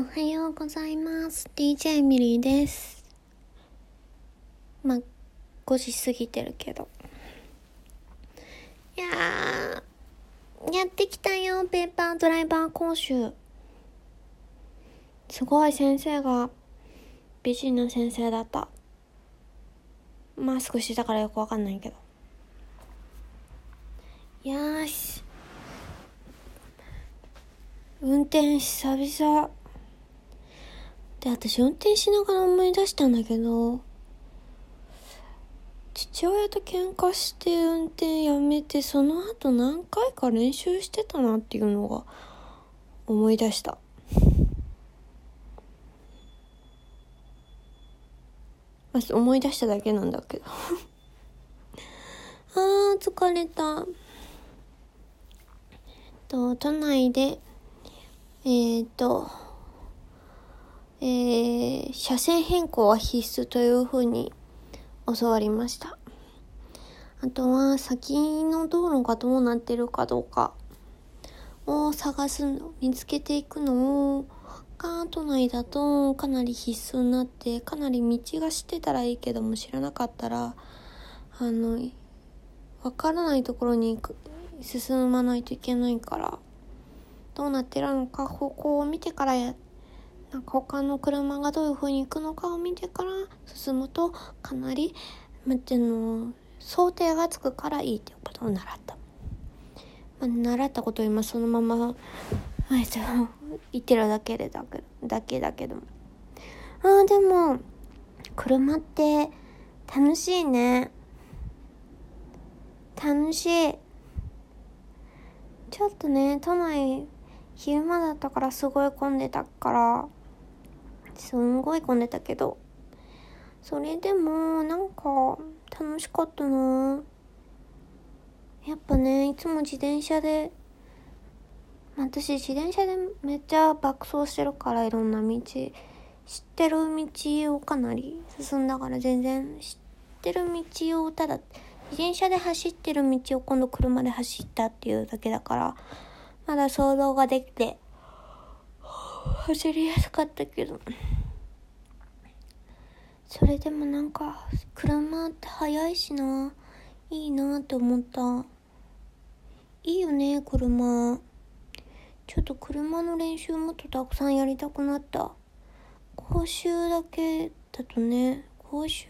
おはようございます。DJ ミリーです。まあ、5時過ぎてるけど。いやー、やってきたよ、ペーパードライバー講習。すごい先生が美人な先生だった。マスクしてたからよくわかんないけど。よし。運転久々。で、私運転しながら思い出したんだけど、父親と喧嘩して運転やめて、その後何回か練習してたなっていうのが思い出した。まあ、思い出しただけなんだけど。あー、疲れた。と、都内で、えーと、えー、車線変更は必須というふうに教わりました。あとは、先の道路がどうなってるかどうかを探すの、見つけていくのをが、都内だとかなり必須になって、かなり道が知ってたらいいけども知らなかったら、あの、わからないところに行く、進まないといけないから、どうなってるのか方向を見てからやってなんか他の車がどういう風に行くのかを見てから進むとかなり、まっての想定がつくからいいっていうことを習った。まあ、習ったことを今そのまま、えっと、言ってるだけでだけだけだけど。ああ、でも、車って楽しいね。楽しい。ちょっとね、都内、昼間だったからすごい混んでたから、すんごい混んでたけど、それでもなんか楽しかったな。やっぱね、いつも自転車で、私自転車でめっちゃ爆走してるからいろんな道、知ってる道をかなり進んだから全然。知ってる道をただ、自転車で走ってる道を今度車で走ったっていうだけだから、まだ想像ができて、走りやすかったけど。それでもなんか、車って速いしな。いいなって思った。いいよね、車。ちょっと車の練習もっとたくさんやりたくなった。講習だけだとね、講習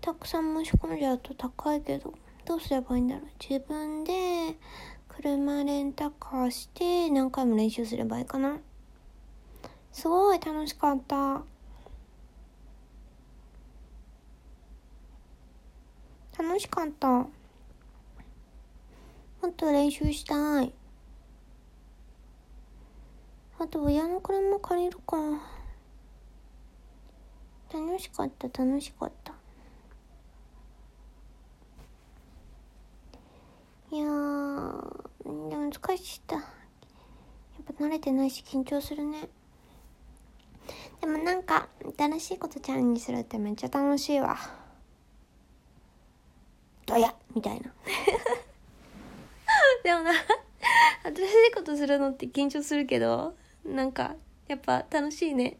たくさん申し込んじゃうと高いけど、どうすればいいんだろう。自分で車レンタカーして何回も練習すればいいかな。すごい楽しかった。楽しかった。もっと練習したい。あと親の車借りるか。楽しかった、楽しかった。いやー、でも疲れちった。やっぱ慣れてないし緊張するね。でもなんか、新しいことチャレンジするってめっちゃ楽しいわ。どやみたいな。でもな、新しいことするのって緊張するけど、なんか、やっぱ楽しいね。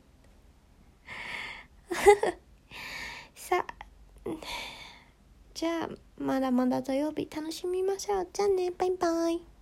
さあ、じゃあ、まだまだ土曜日楽しみましょう。じゃあね、バイバイ。